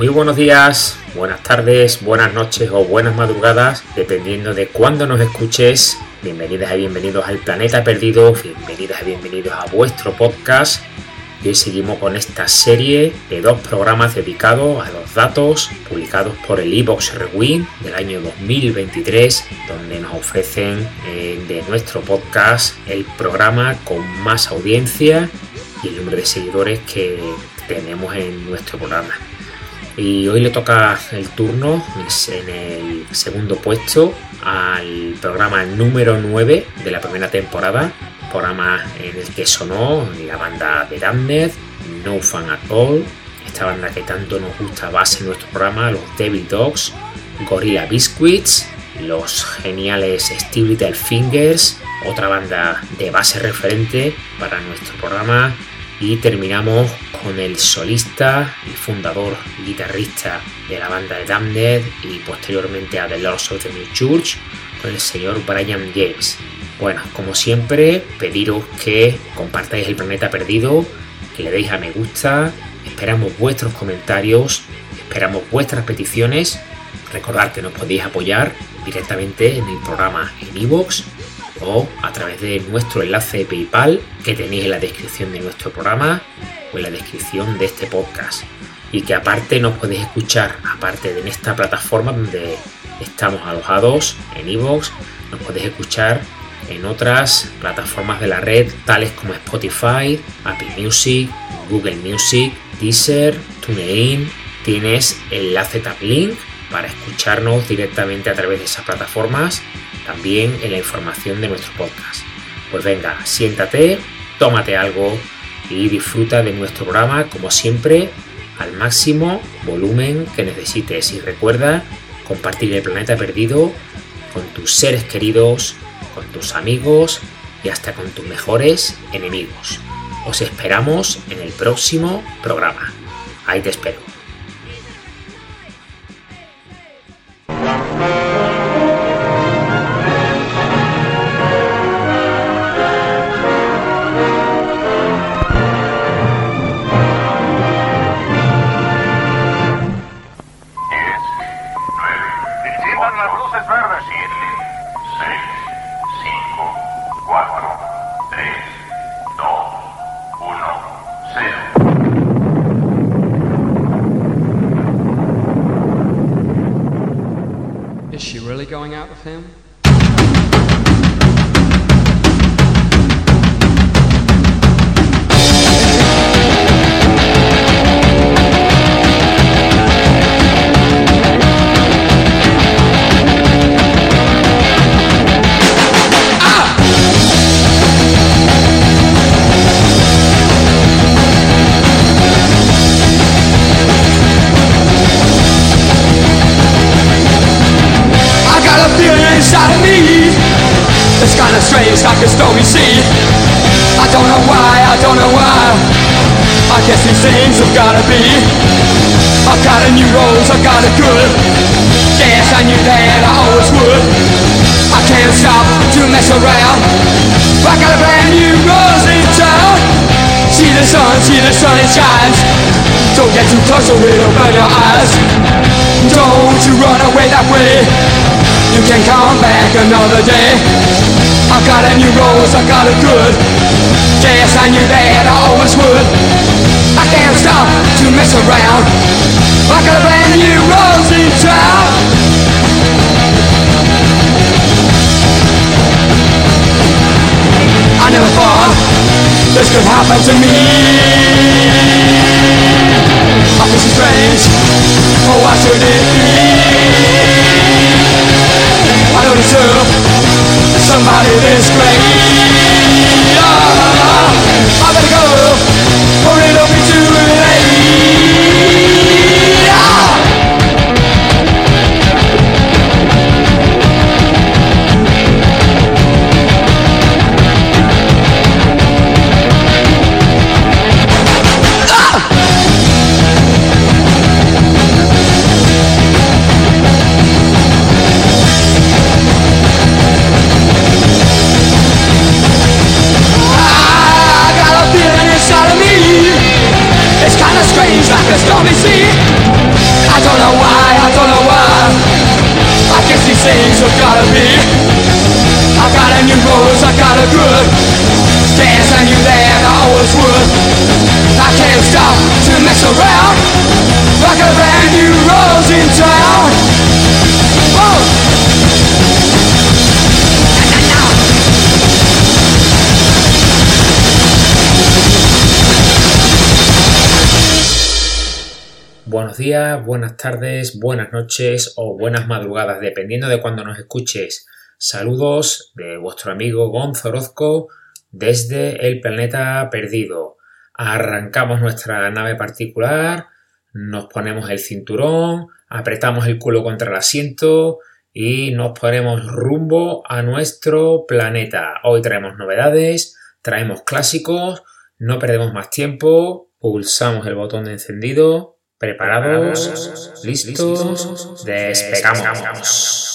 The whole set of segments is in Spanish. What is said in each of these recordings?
Muy buenos días, buenas tardes, buenas noches o buenas madrugadas, dependiendo de cuándo nos escuches. Bienvenidas y bienvenidos al Planeta Perdido, bienvenidas y bienvenidos a vuestro podcast. Y hoy seguimos con esta serie de dos programas dedicados a los datos publicados por el Evox Rewind del año 2023, donde nos ofrecen eh, de nuestro podcast el programa con más audiencia y el número de seguidores que tenemos en nuestro programa. Y hoy le toca el turno en el segundo puesto al programa número 9 de la primera temporada, programa en el que sonó la banda de Damned, No Fun At All, esta banda que tanto nos gusta base en nuestro programa, los Devil Dogs, Gorilla Biscuits, los geniales Steve Little Fingers, otra banda de base referente para nuestro programa, y terminamos con el solista y fundador guitarrista de la banda de Damned y posteriormente a The Lords of the New Church con el señor Brian James. Bueno, como siempre, pediros que compartáis el planeta perdido, que le deis a me gusta, esperamos vuestros comentarios, esperamos vuestras peticiones. Recordad que nos podéis apoyar directamente en el programa en iVoox o a través de nuestro enlace de PayPal que tenéis en la descripción de nuestro programa o en la descripción de este podcast. Y que aparte nos podéis escuchar, aparte de en esta plataforma donde estamos alojados, en iVoox, nos podéis escuchar en otras plataformas de la red, tales como Spotify, Apple Music, Google Music, Deezer, TuneIn. Tienes enlace link para escucharnos directamente a través de esas plataformas también en la información de nuestro podcast. Pues venga, siéntate, tómate algo y disfruta de nuestro programa como siempre al máximo volumen que necesites y recuerda compartir el planeta perdido con tus seres queridos, con tus amigos y hasta con tus mejores enemigos. Os esperamos en el próximo programa. Ahí te espero. I got a brand new rose in town. See the sun, see the sun, it shines. Don't get too close or it'll burn your eyes. Don't you run away that way. You can come back another day. I got a new rose, I got a good Yes, I knew that I always would. I can't stop to mess around. I got a brand new rose in town. I never thought this could happen to me I feel so strange, oh why should it be? I don't deserve somebody this great. Oh, I better go, Buenos días, buenas tardes, buenas noches o buenas madrugadas, dependiendo de cuando nos escuches. Saludos de vuestro amigo Gonzo Orozco desde el planeta perdido. Arrancamos nuestra nave particular, nos ponemos el cinturón, apretamos el culo contra el asiento y nos ponemos rumbo a nuestro planeta. Hoy traemos novedades, traemos clásicos, no perdemos más tiempo, pulsamos el botón de encendido, preparados, listos, despegamos.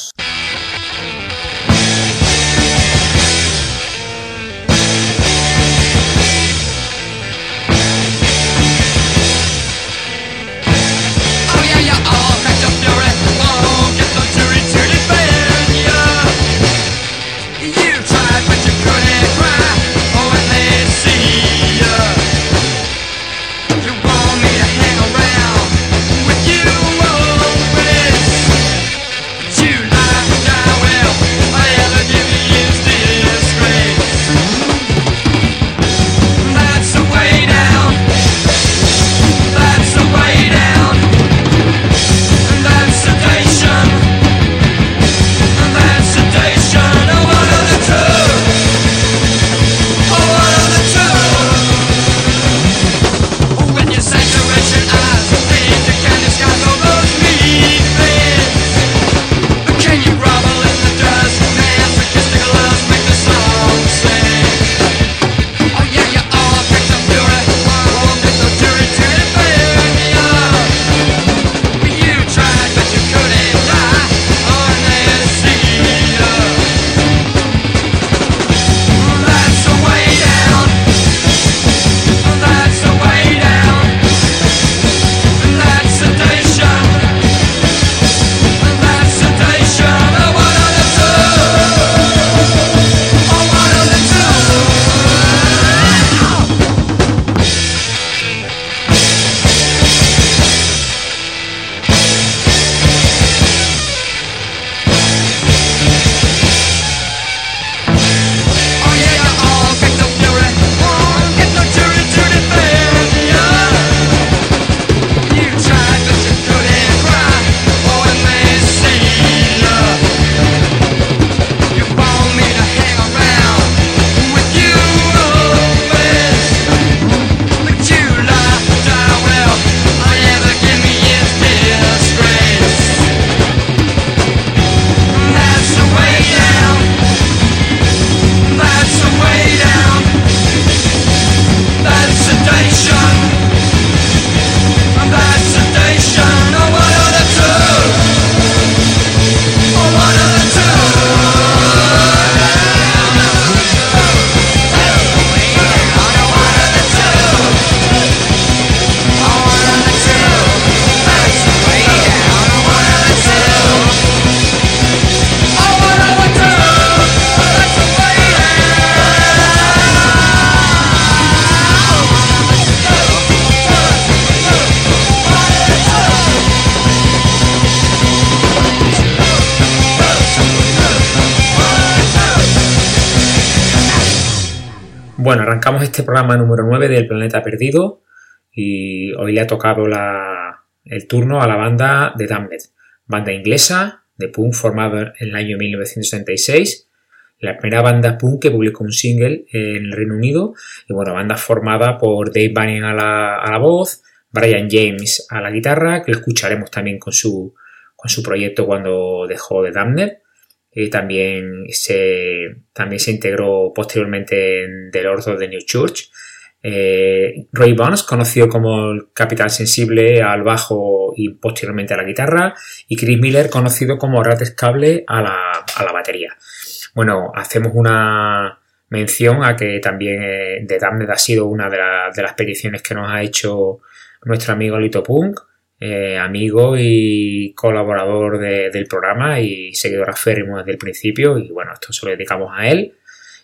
Este programa número 9 del Planeta Perdido y hoy le ha tocado el turno a la banda de Damned, banda inglesa de punk formada en el año 1976, la primera banda punk que publicó un single en el Reino Unido y bueno, banda formada por Dave Banning a la, voz, Brian James a la guitarra, que escucharemos también con su, con su proyecto cuando dejó de Damned también, se, también se integró posteriormente en The Lord of the New Church. Eh, Roy Bones, conocido como el Capital Sensible al bajo y posteriormente a la guitarra, y Chris Miller, conocido como Rates Cable a la, batería. Bueno, hacemos una mención a que también eh, The Damned ha sido una de, de, las peticiones que nos ha hecho nuestro amigo Lito Punk. Eh, amigo y colaborador del programa y seguidor aférrimo desde el principio. Y bueno, esto se lo dedicamos a él.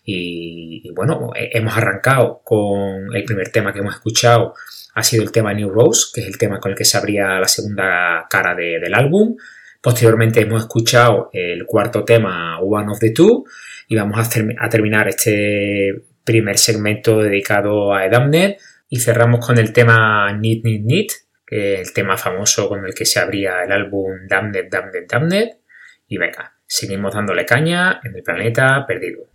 Y, bueno, hemos arrancado con el primer tema que hemos escuchado. Ha sido el tema New Rose, que es el tema con el que se abría la segunda cara del álbum. Posteriormente hemos escuchado el cuarto tema One of the Two y vamos a, terminar este primer segmento dedicado a Edamnet y cerramos con el tema Need Need Need el tema famoso con el que se abría el álbum Damned, Damned, Damned. Y venga, seguimos dándole caña en el planeta perdido.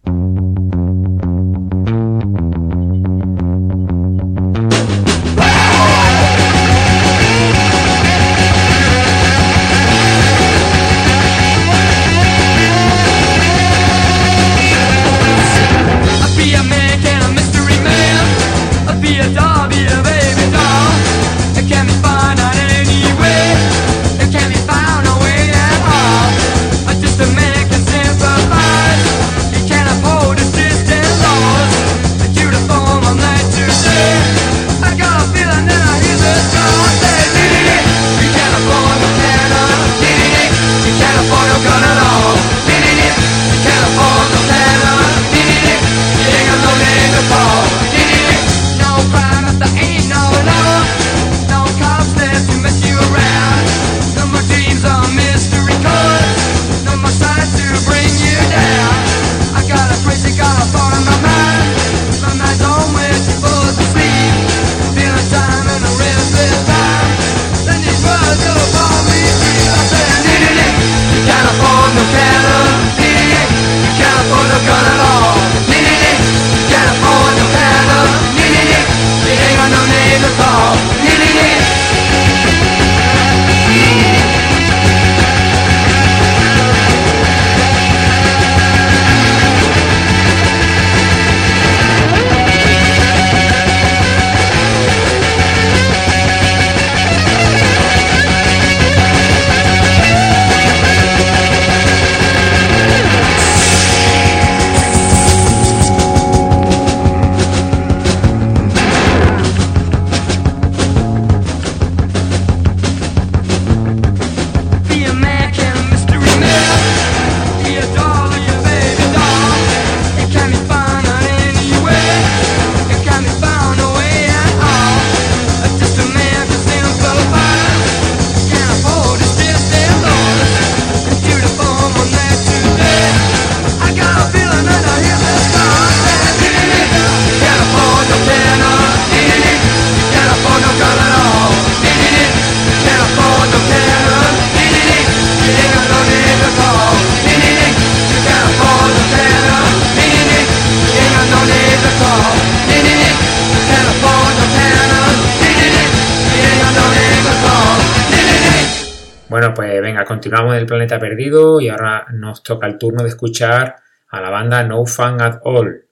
Continuamos en el planeta perdido y ahora nos toca el turno de escuchar a la banda No Fun at All,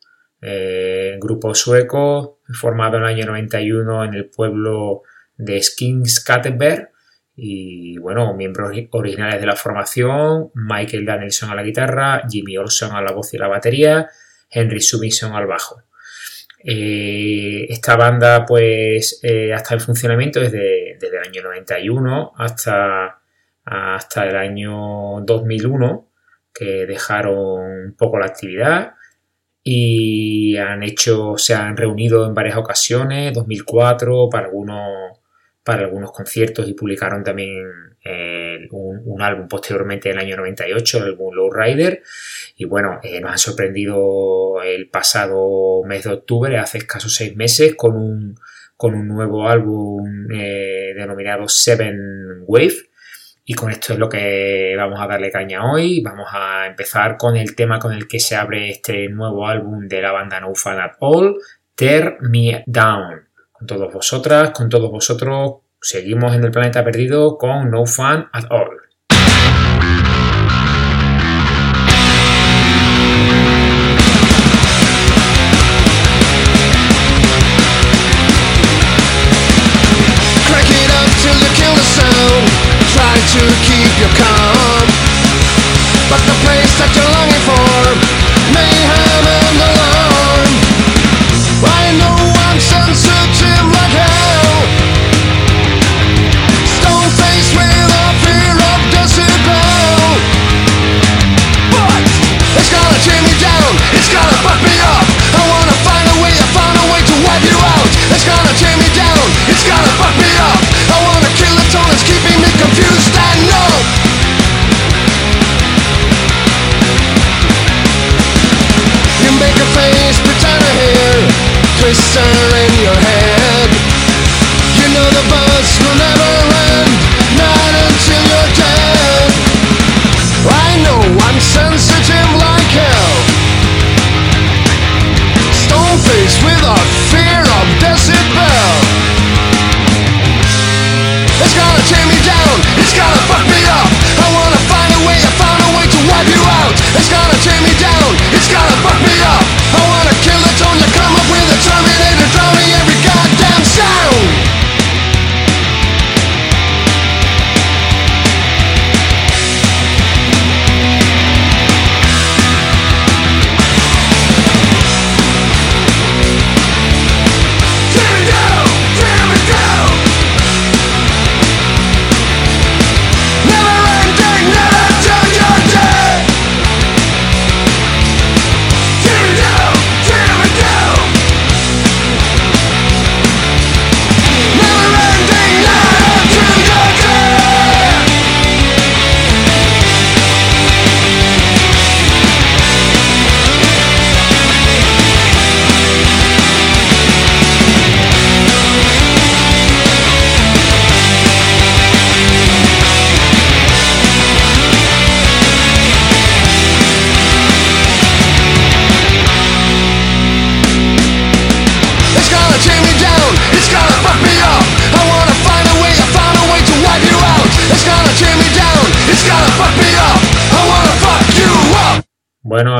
eh, grupo sueco formado en el año 91 en el pueblo de Skinnskatteberg y bueno, miembros originales de la formación, Michael Danielson a la guitarra, Jimmy Olson a la voz y la batería, Henry Subinson al bajo. Eh, esta banda pues eh, hasta el funcionamiento desde, desde el año 91 hasta hasta el año 2001, que dejaron un poco la actividad y han hecho, se han reunido en varias ocasiones, 2004 para algunos, para algunos conciertos y publicaron también eh, un, álbum posteriormente en el año 98, el álbum Rider Y bueno, eh, nos han sorprendido el pasado mes de octubre, hace escasos seis meses, con un, con un nuevo álbum eh, denominado Seven Wave y con esto es lo que vamos a darle caña hoy. Vamos a empezar con el tema con el que se abre este nuevo álbum de la banda No Fun at All, Tear Me Down. Con todos vosotras, con todos vosotros, seguimos en el planeta perdido con No Fun at All.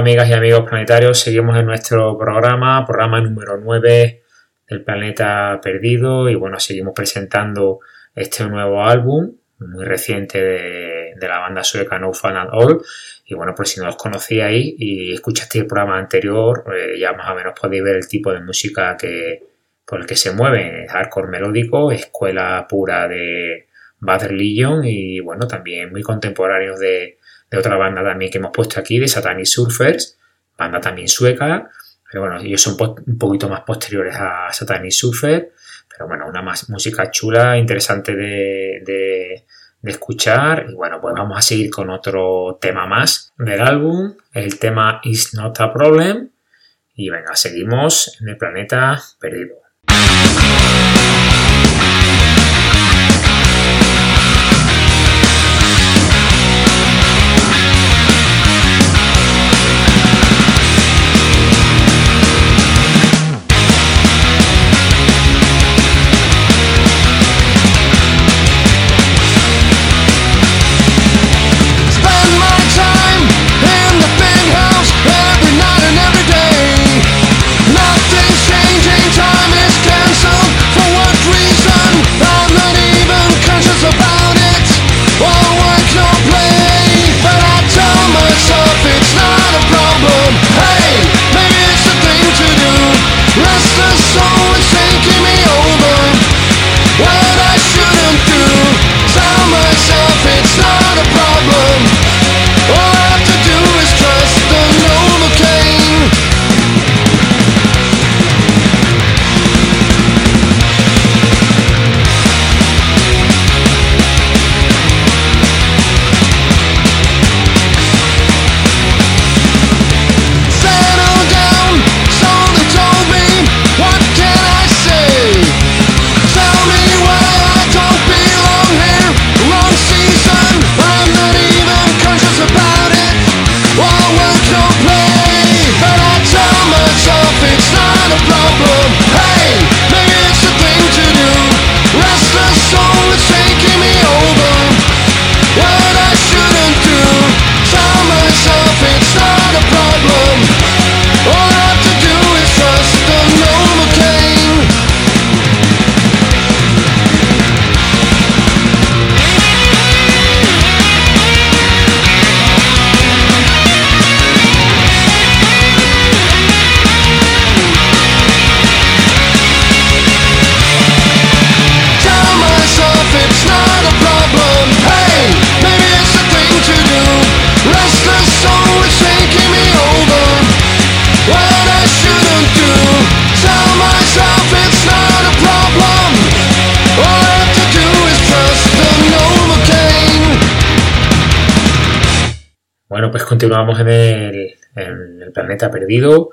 Amigas y amigos planetarios, seguimos en nuestro programa, programa número 9 del planeta perdido y bueno, seguimos presentando este nuevo álbum muy reciente de, la banda sueca No Fun at All. Y bueno, por si no os conocíais y escuchaste el programa anterior, eh, ya más o menos podéis ver el tipo de música que, por el que se mueve, hardcore melódico, escuela pura de Bad Religion y bueno, también muy contemporáneos de, otra banda también que hemos puesto aquí, de Satanic Surfers, banda también sueca, pero bueno, ellos son un poquito más posteriores a Satanic Surfer, pero bueno, una más música chula, interesante de, de, de, escuchar. Y bueno, pues vamos a seguir con otro tema más del álbum, el tema Is Not a Problem. Y venga, seguimos en el planeta perdido. Continuamos en el, planeta perdido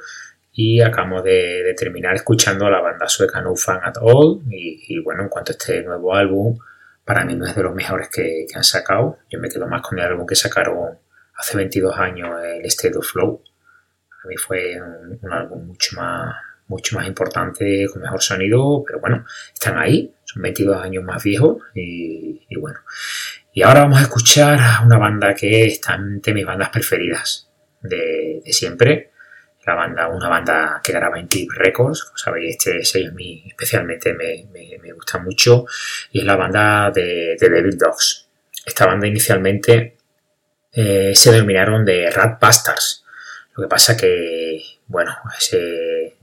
y acabamos de, terminar escuchando a la banda sueca No Fun at All y, bueno, en cuanto a este nuevo álbum, para mí no es de los mejores que, han sacado. Yo me quedo más con el álbum que sacaron hace 22 años, el State of Flow. A mí fue un, álbum mucho más, mucho más importante, con mejor sonido, pero bueno, están ahí, son 22 años más viejos y bueno. Y ahora vamos a escuchar a una banda que está entre mis bandas preferidas de, siempre. La banda, una banda que graba en Clip Records, como sabéis, este sello a mí especialmente me, gusta mucho, y es la banda de, de Devil Dogs. Esta banda inicialmente eh, se denominaron de Rat Bastards. Lo que pasa que, bueno, eh,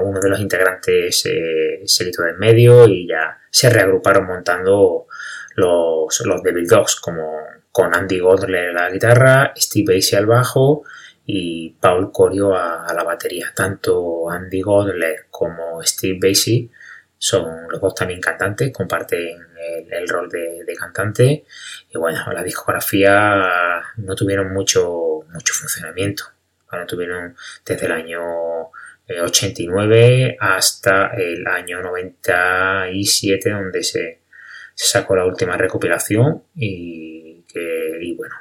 uno de los integrantes eh, se quitó de en medio y ya se reagruparon montando los, los Devil Dogs, como con Andy Godler a la guitarra, Steve Basie al bajo y Paul Corio a, la batería. Tanto Andy Godler como Steve Basie son los dos también cantantes, comparten el, rol de, cantante y bueno, la discografía no tuvieron mucho, mucho funcionamiento. Bueno, tuvieron desde el año 89 eh, hasta el año 97 donde se sacó la última recopilación y que, bueno,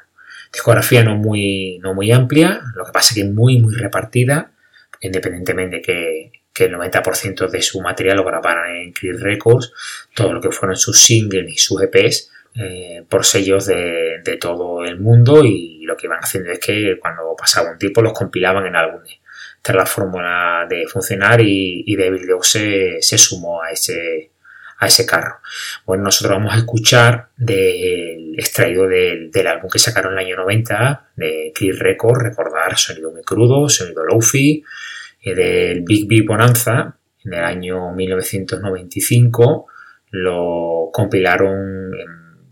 discografía no muy, no muy amplia, lo que pasa es que muy, muy repartida, independientemente de que, el 90% de su material lo grabaran en Clear Records, todo lo que fueron sus singles y sus EPs eh, por sellos de, todo el mundo y lo que iban haciendo es que cuando pasaba un tiempo los compilaban en álbumes. Esta es la fórmula de funcionar y, y David se, sumó a ese, a ese carro. Bueno, nosotros vamos a escuchar del extraído del, álbum que sacaron en el año 90 de Clear Record, recordar sonido muy crudo, sonido lofi, eh, del Big Big Bonanza en el año 1995 lo compilaron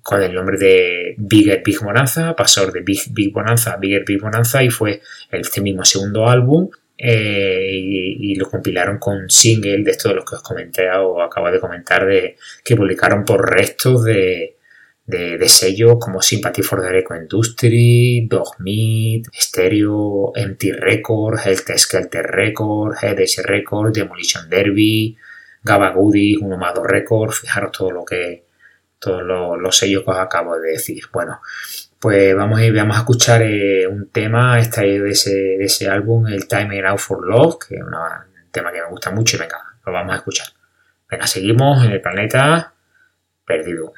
con el nombre de Bigger Big Bonanza, pasó de Big Big Bonanza a Bigger Big Bonanza y fue este mismo segundo álbum eh, y, lo compilaron con single de estos los que os comenté o acabo de comentar de que publicaron por restos de, de, sellos como Sympathy for the Record Industry, Dog Meat, Stereo, Empty Records, Health Skelter Records, Headache Records, Demolition Derby, Gaba Goody, Uno más Records, fijaros todo lo que todos los, sellos que os acabo de decir. Bueno, pues vamos a, ir, vamos a escuchar eh, un tema extraído de ese, de ese álbum, el Time Out for Love, que es un tema que me gusta mucho y venga, lo vamos a escuchar. Venga, seguimos en el planeta perdido.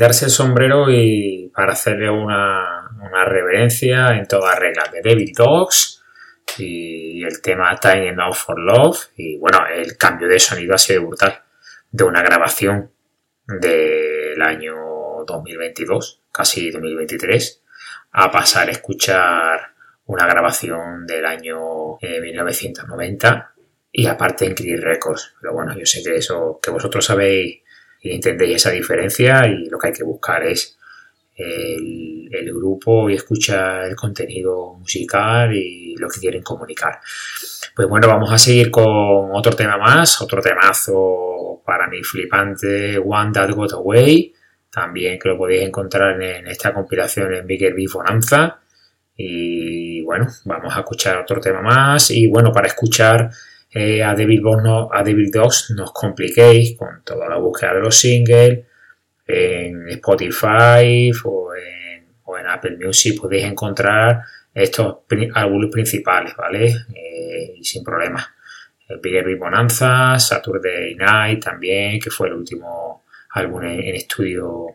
Quitarse el sombrero y para hacerle una, reverencia en todas reglas de David Dogs y el tema Time Enough for Love y bueno, el cambio de sonido ha sido brutal de una grabación del año 2022, casi 2023, a pasar a escuchar una grabación del año 1990 eh, y aparte en Clear Records. Pero bueno, yo sé que eso que vosotros sabéis y entendéis esa diferencia y lo que hay que buscar es el, grupo y escuchar el contenido musical y lo que quieren comunicar. Pues bueno, vamos a seguir con otro tema más, otro temazo para mí flipante, One That Got Away, también que lo podéis encontrar en, esta compilación en Bigger Beef Bonanza. Y bueno, vamos a escuchar otro tema más. Y bueno, para escuchar eh, a, Devil a Devil Dogs nos compliquéis con toda la búsqueda de los singles en Spotify o en, Apple Music podéis encontrar estos álbumes principales, ¿vale? Eh, y sin problema. Bigger Bonanza, Saturday Night también, que fue el último álbum en, estudio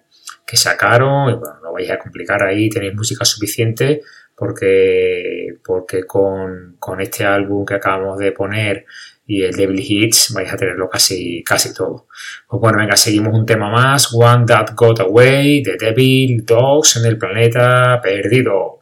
que sacaron. Y bueno, no vais a complicar ahí, tenéis música suficiente porque, porque con, con este álbum que acabamos de poner y el Devil Hits vais a tenerlo casi, casi todo. Pues bueno, venga, seguimos un tema más. One That Got Away, The Devil Dogs en el planeta perdido.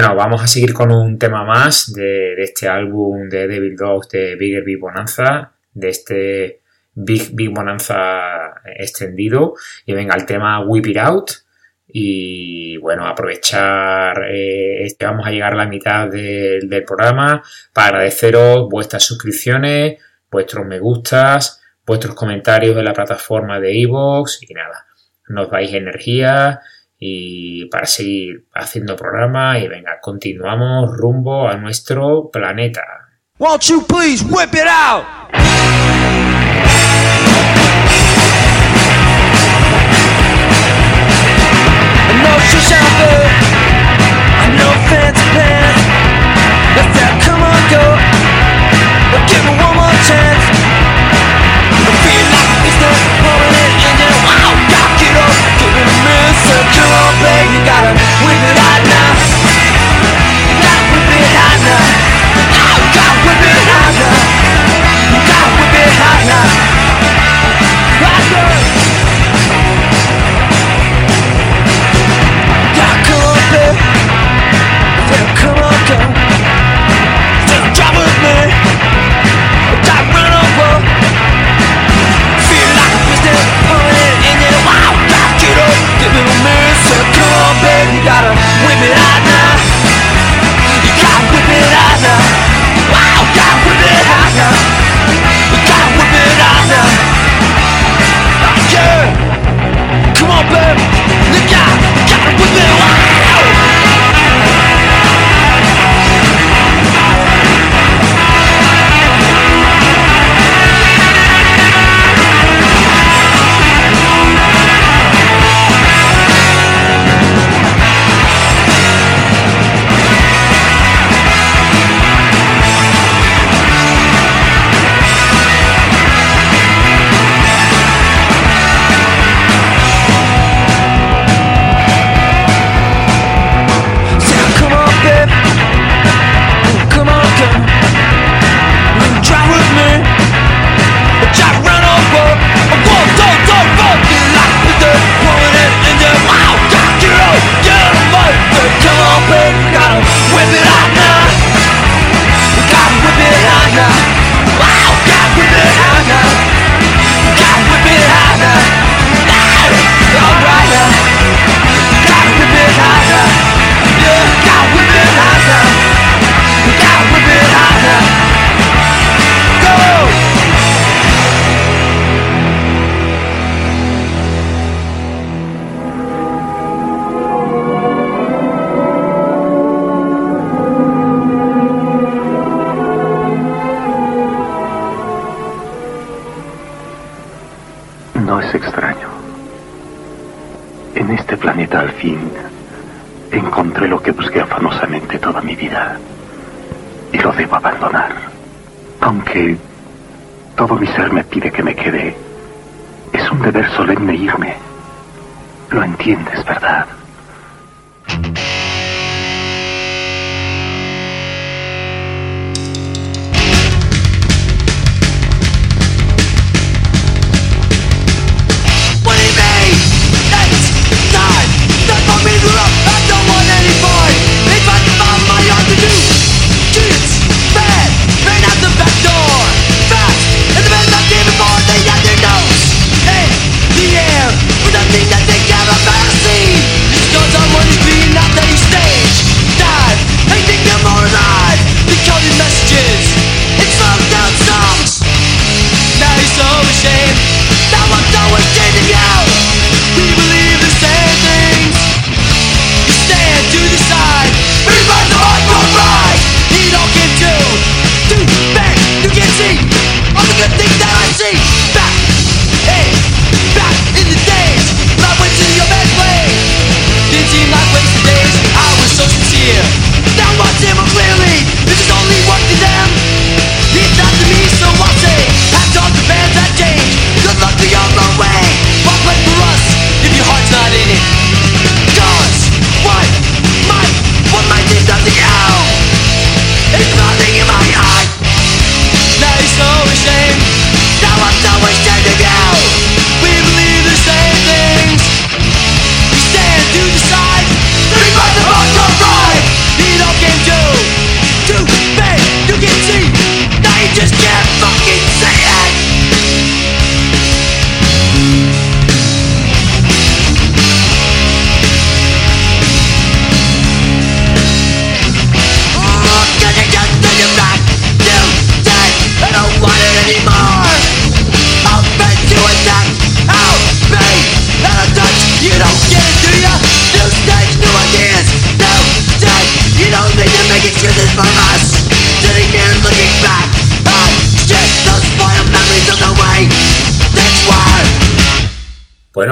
Bueno, vamos a seguir con un tema más de, este álbum de Devil Dogs de Bigger Big Bonanza, de este Big Big Bonanza extendido. Y venga, el tema Whip It Out. Y bueno, aprovechar, eh, vamos a llegar a la mitad del programa para agradeceros vuestras suscripciones, vuestros me gustas, vuestros comentarios en la plataforma de iVoox y nada, nos dais energía y para seguir haciendo programa y venga, continuamos rumbo a nuestro planeta. Won't you please whip it out? Give me one more chance. I feel like it's the With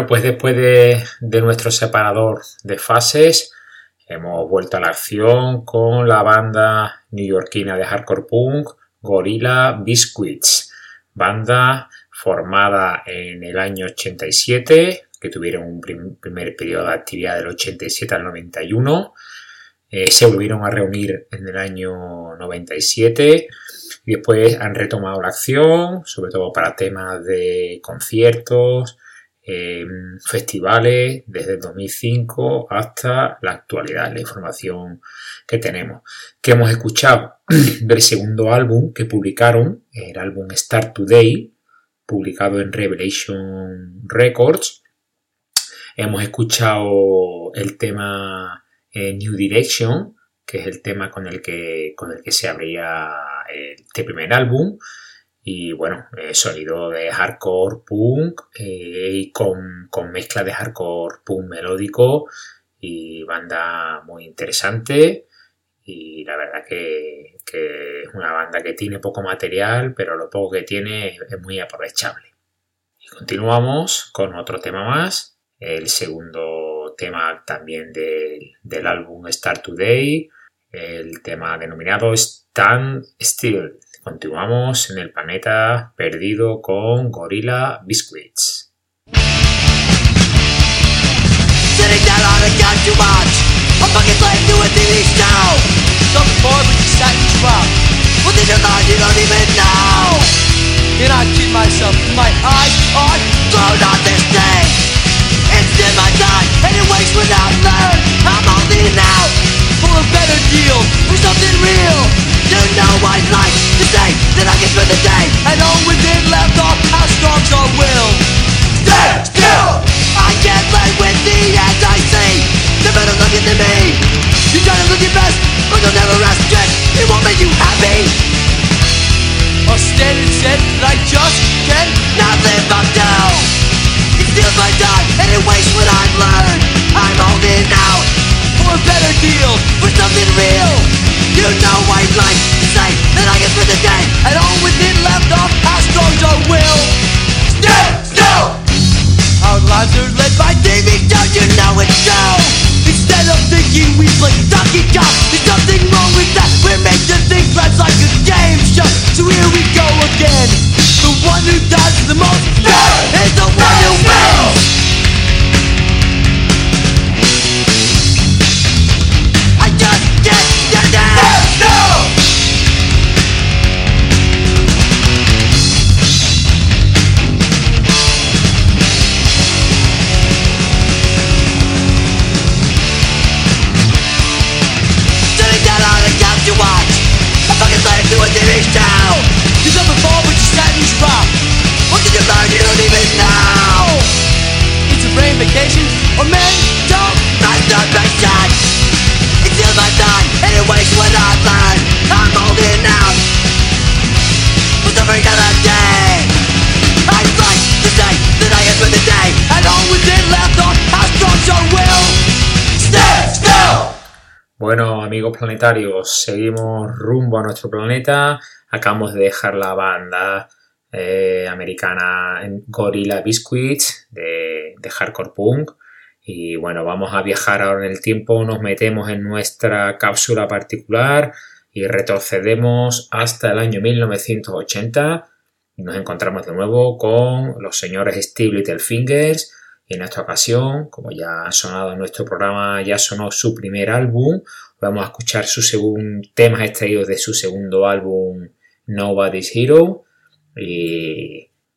pues después de, nuestro separador de fases, hemos vuelto a la acción con la banda neoyorquina de hardcore punk Gorilla Biscuits, banda formada en el año 87, que tuvieron un primer periodo de actividad del 87 al 91. Eh, se volvieron a reunir en el año 97 y después han retomado la acción, sobre todo para temas de conciertos, festivales desde 2005 hasta la actualidad, la información que tenemos. Que hemos escuchado del segundo álbum que publicaron, el álbum Start Today, publicado en Revelation Records. Hemos escuchado el tema eh, New Direction, que es el tema con el que, con el que se abría este primer álbum y bueno, eh, sonido de hardcore punk eh, y con, mezcla de hardcore punk melódico y banda muy interesante y la verdad que, es una banda que tiene poco material pero lo poco que tiene es muy aprovechable. Y continuamos con otro tema más, el segundo tema también del álbum Start Today, el tema denominado Stand Still. Continuamos en el planeta perdido con Gorilla Biscuits. Sitting down on a gun too much A fucking slave to a TV show Some poor but you sat and dropped What did you thought you don't even know And I kid myself, my eyes are closed on this thing It's in my time and it wakes without learn. I'm holding out for a better deal For something real you know I'd like to say that I can spend the day. And all within left off how strong's our will. Stand still! I can't play with the end I see The better looking than me. You try to look your best But you'll never rest. Just, it won't make you happy. I'll stand and said that I just can't not live up to It steals my time and it wastes what I've learned. I'm holding out for a better deal For something real you know The that I can spend the day. Left will. Still Our lives are led by Don't you know Instead of thinking we play There's wrong with that. We're made to think life's like a game show. So here we go again. The one who does the most no, Is the one no, who wins no. Planetarios, seguimos rumbo a nuestro planeta. Acabamos de dejar la banda eh, americana Gorilla Biscuits de, de hardcore punk. Y bueno, vamos a viajar ahora en el tiempo, nos metemos en nuestra cápsula particular y retrocedemos hasta el año 1980 y nos encontramos de nuevo con los señores Steve Littlefingers en esta ocasión, como ya ha sonado en nuestro programa, ya sonó su primer álbum. Vamos a escuchar sus temas extraídos de su segundo álbum Nobody's Hero.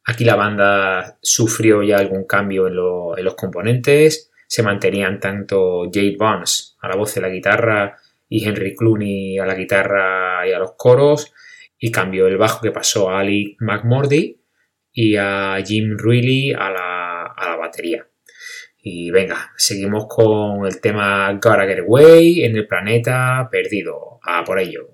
Aquí la banda sufrió ya algún cambio en, lo- en los componentes. Se mantenían tanto Jay Barnes a la voz de la guitarra y Henry Clooney a la guitarra y a los coros. Y cambió el bajo que pasó a Ali McMurdy y a Jim Reilly a la batería. Y venga, seguimos con el tema Gotta Get Away en el planeta perdido. A por ello.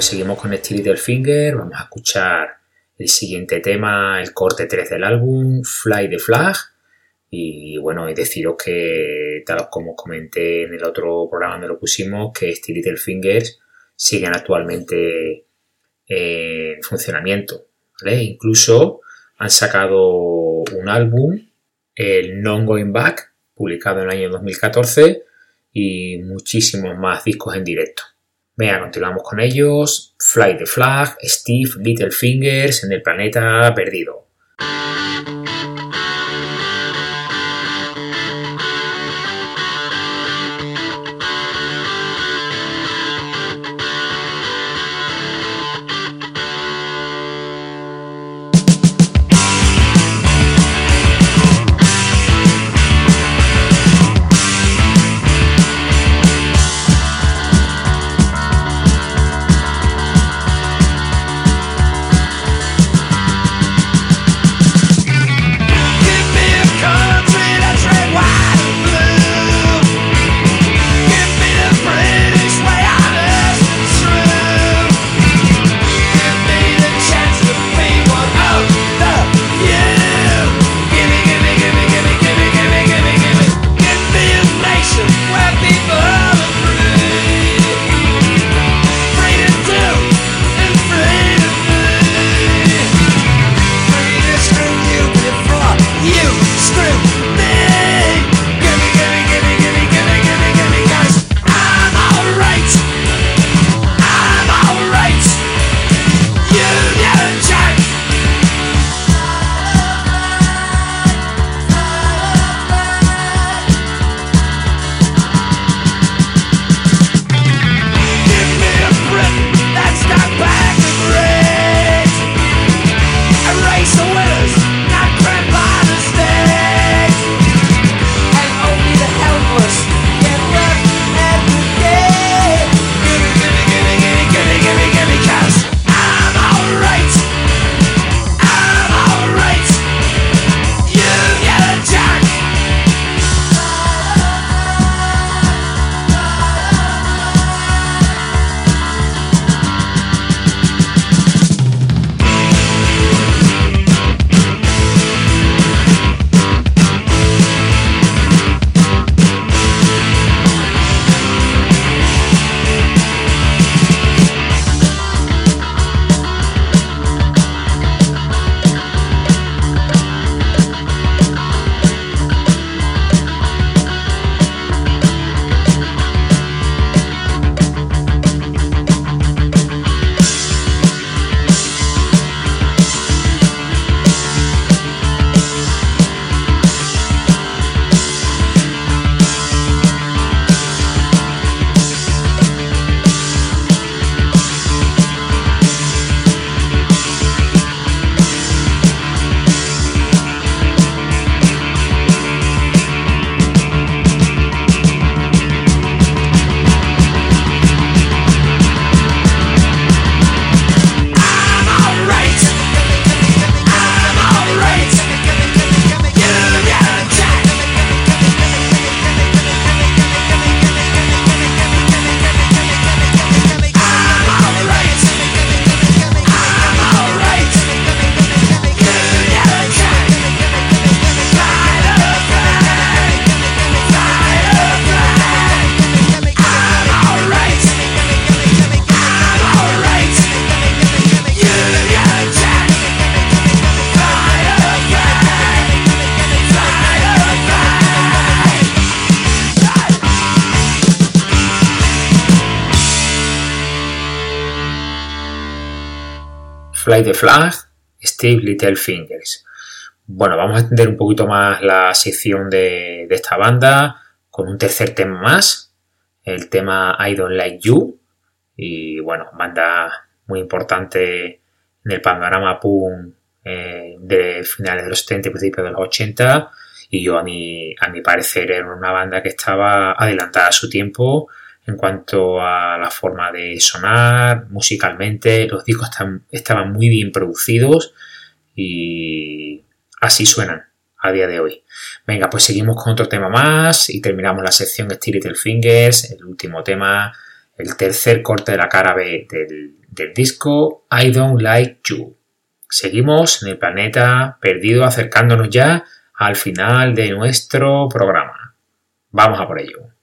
Pues seguimos con Steel Little Finger. Vamos a escuchar el siguiente tema, el corte 3 del álbum, Fly the Flag. Y bueno, y deciros que, tal como comenté en el otro programa donde lo pusimos, que Steel Little Fingers siguen actualmente en funcionamiento. Incluso han sacado un álbum, el Non Going Back, publicado en el año 2014, y muchísimos más discos en directo. Venga, continuamos con ellos. Fly the Flag, Steve Little Fingers en el planeta perdido. Flag, Steve Little Fingers. Bueno, vamos a extender un poquito más la sección de, esta banda con un tercer tema más, el tema I Don't Like You. Y bueno, banda muy importante en el panorama punk eh, de finales de los 70 y principios de los 80. Y yo, a mi, a mi parecer, era una banda que estaba adelantada a su tiempo en cuanto a la forma de sonar musicalmente. Los discos estaban muy bien producidos y así suenan a día de hoy. Venga, pues seguimos con otro tema más y terminamos la sección Steel Little Fingers, el último tema, el tercer corte de la cara B del disco I Don't Like You. Seguimos en el planeta perdido acercándonos ya al final de nuestro programa. Vamos a por ello.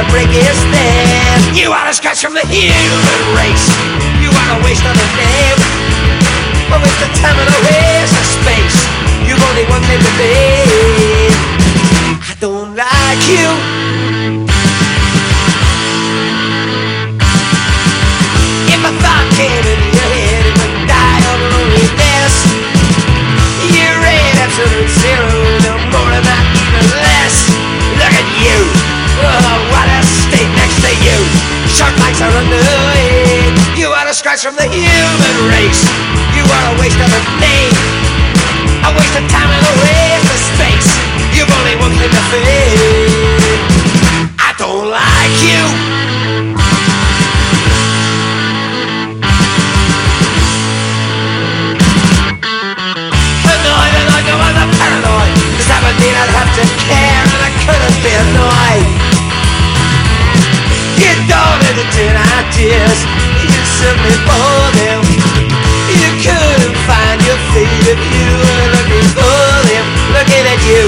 Stand. You are a scratch from the human race. You are a waste of a name. A waste of time and a waste of space. You've only one thing to. I don't like you. If Legs. You are a scratch from the human race. You are a waste of a name, a waste of time and a waste of space. You've only one thing to feel. I don't like you. annoyed mean I'd have to care don't ideas. You simply bore them You couldn't find your feet if you were looking for them. Looking at you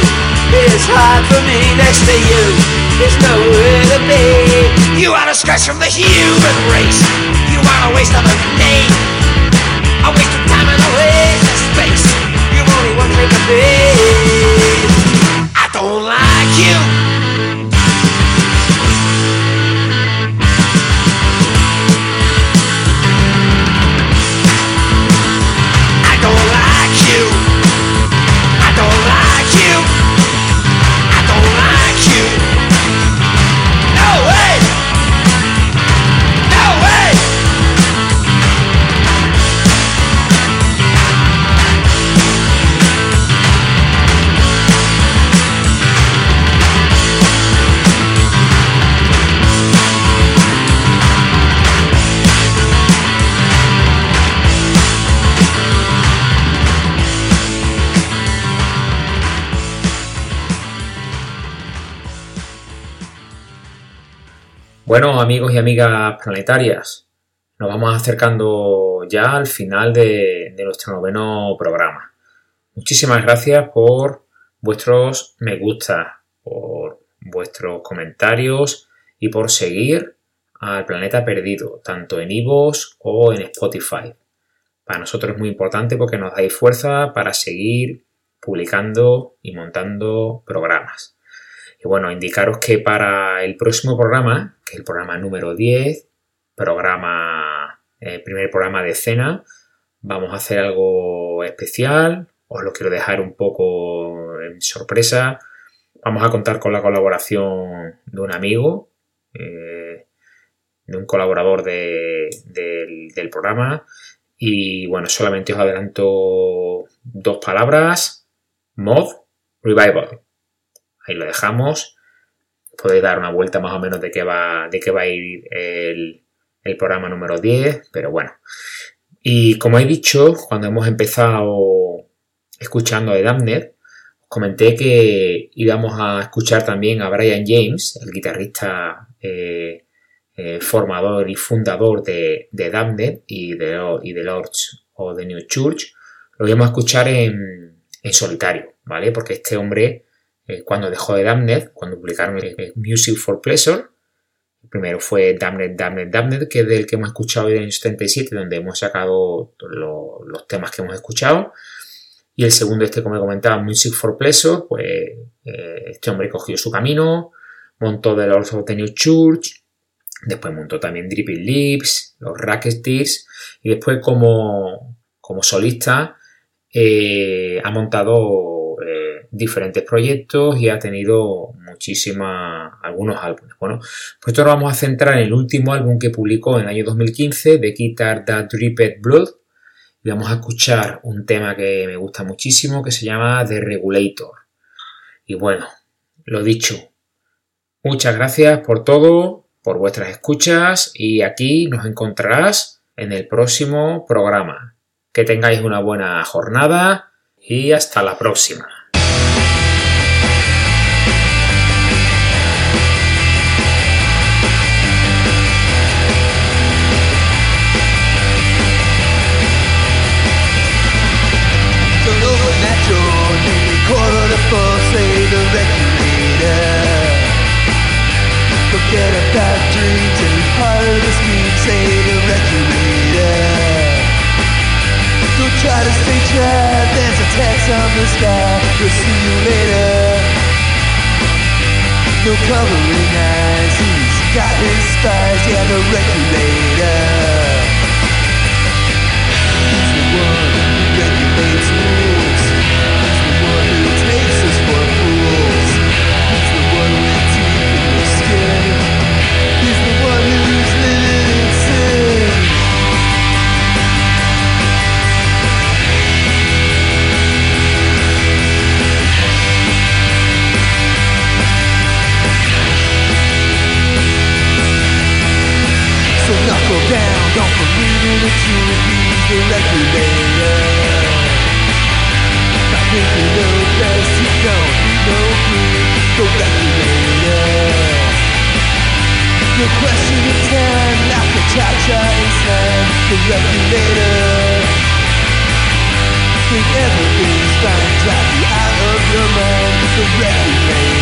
It's hard for me next to you. There's nowhere to be. You are a scratch from the human race. You are a waste of a name. A waste of time and a waste of space. You've only thing to be. I don't like you. Amigos y amigas planetarias, nos vamos acercando ya al final de, nuestro noveno programa. Muchísimas gracias por vuestros me gusta, por vuestros comentarios y por seguir al planeta perdido, tanto en Ivos o en Spotify. Para nosotros es muy importante porque nos dais fuerza para seguir publicando y montando programas. Y bueno, indicaros que para el próximo programa, que es el programa número 10, programa, eh, primer programa de cena, vamos a hacer algo especial. Os lo quiero dejar un poco en sorpresa. Vamos a contar con la colaboración de un amigo, eh, de un colaborador de- del, del programa. Y bueno, solamente os adelanto dos palabras. Mod Revival. Ahí lo dejamos. Podéis dar una vuelta más o menos de qué va, de qué va a ir el, programa número 10, pero bueno. Y como he dicho, cuando hemos empezado escuchando de Damned, os comenté que íbamos a escuchar también a Brian James, el guitarrista eh, eh, formador y fundador de, de Damned y de, y de Lords of the New Church. Lo íbamos a escuchar en solitario, ¿vale? Porque este hombre eh, cuando dejó de Damned, cuando publicaron el, el Music for Pleasure. El primero fue Damned, Damned, Damned, que es del que hemos escuchado en el año 77, donde hemos sacado lo- los temas que hemos escuchado. Y el segundo, este, como he comentado, Music for Pleasure, pues eh, este hombre cogió su camino, montó The Lords of the New Church, después montó también Dripping Lips, los Racketeers, y después como, como solista eh, ha montado eh, diferentes proyectos y ha tenido muchísimas, algunos álbumes. Bueno, pues ahora vamos a centrar en el último álbum que publicó en el año 2015, The Guitar That Dripped Blood, y vamos a escuchar un tema que me gusta muchísimo que se llama The Regulator. Y bueno, lo dicho, muchas gracias por todo, por vuestras escuchas y aquí nos encontrarás en el próximo programa. Que tengáis una buena jornada y hasta la próxima. Get a take part of the say the regulator. Don't try to stay trapped, there's a tax on the sky, we'll see you later. No covering eyes, he's got his spies, yeah, the regulator. No question of time, like a cha-cha in time. The regulator. Think everything's fine, drive you out of your mind. The regulator.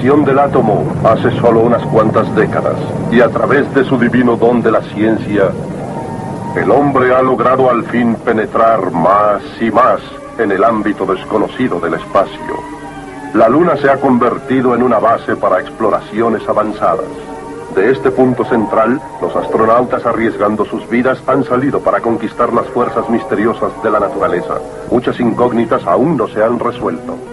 La separación del átomo hace solo unas cuantas décadas y a través de su divino don de la ciencia, el hombre ha logrado al fin penetrar más y más en el ámbito desconocido del espacio. La Luna se ha convertido en una base para exploraciones avanzadas. De este punto central, los astronautas arriesgando sus vidas han salido para conquistar las fuerzas misteriosas de la naturaleza. Muchas incógnitas aún no se han resuelto.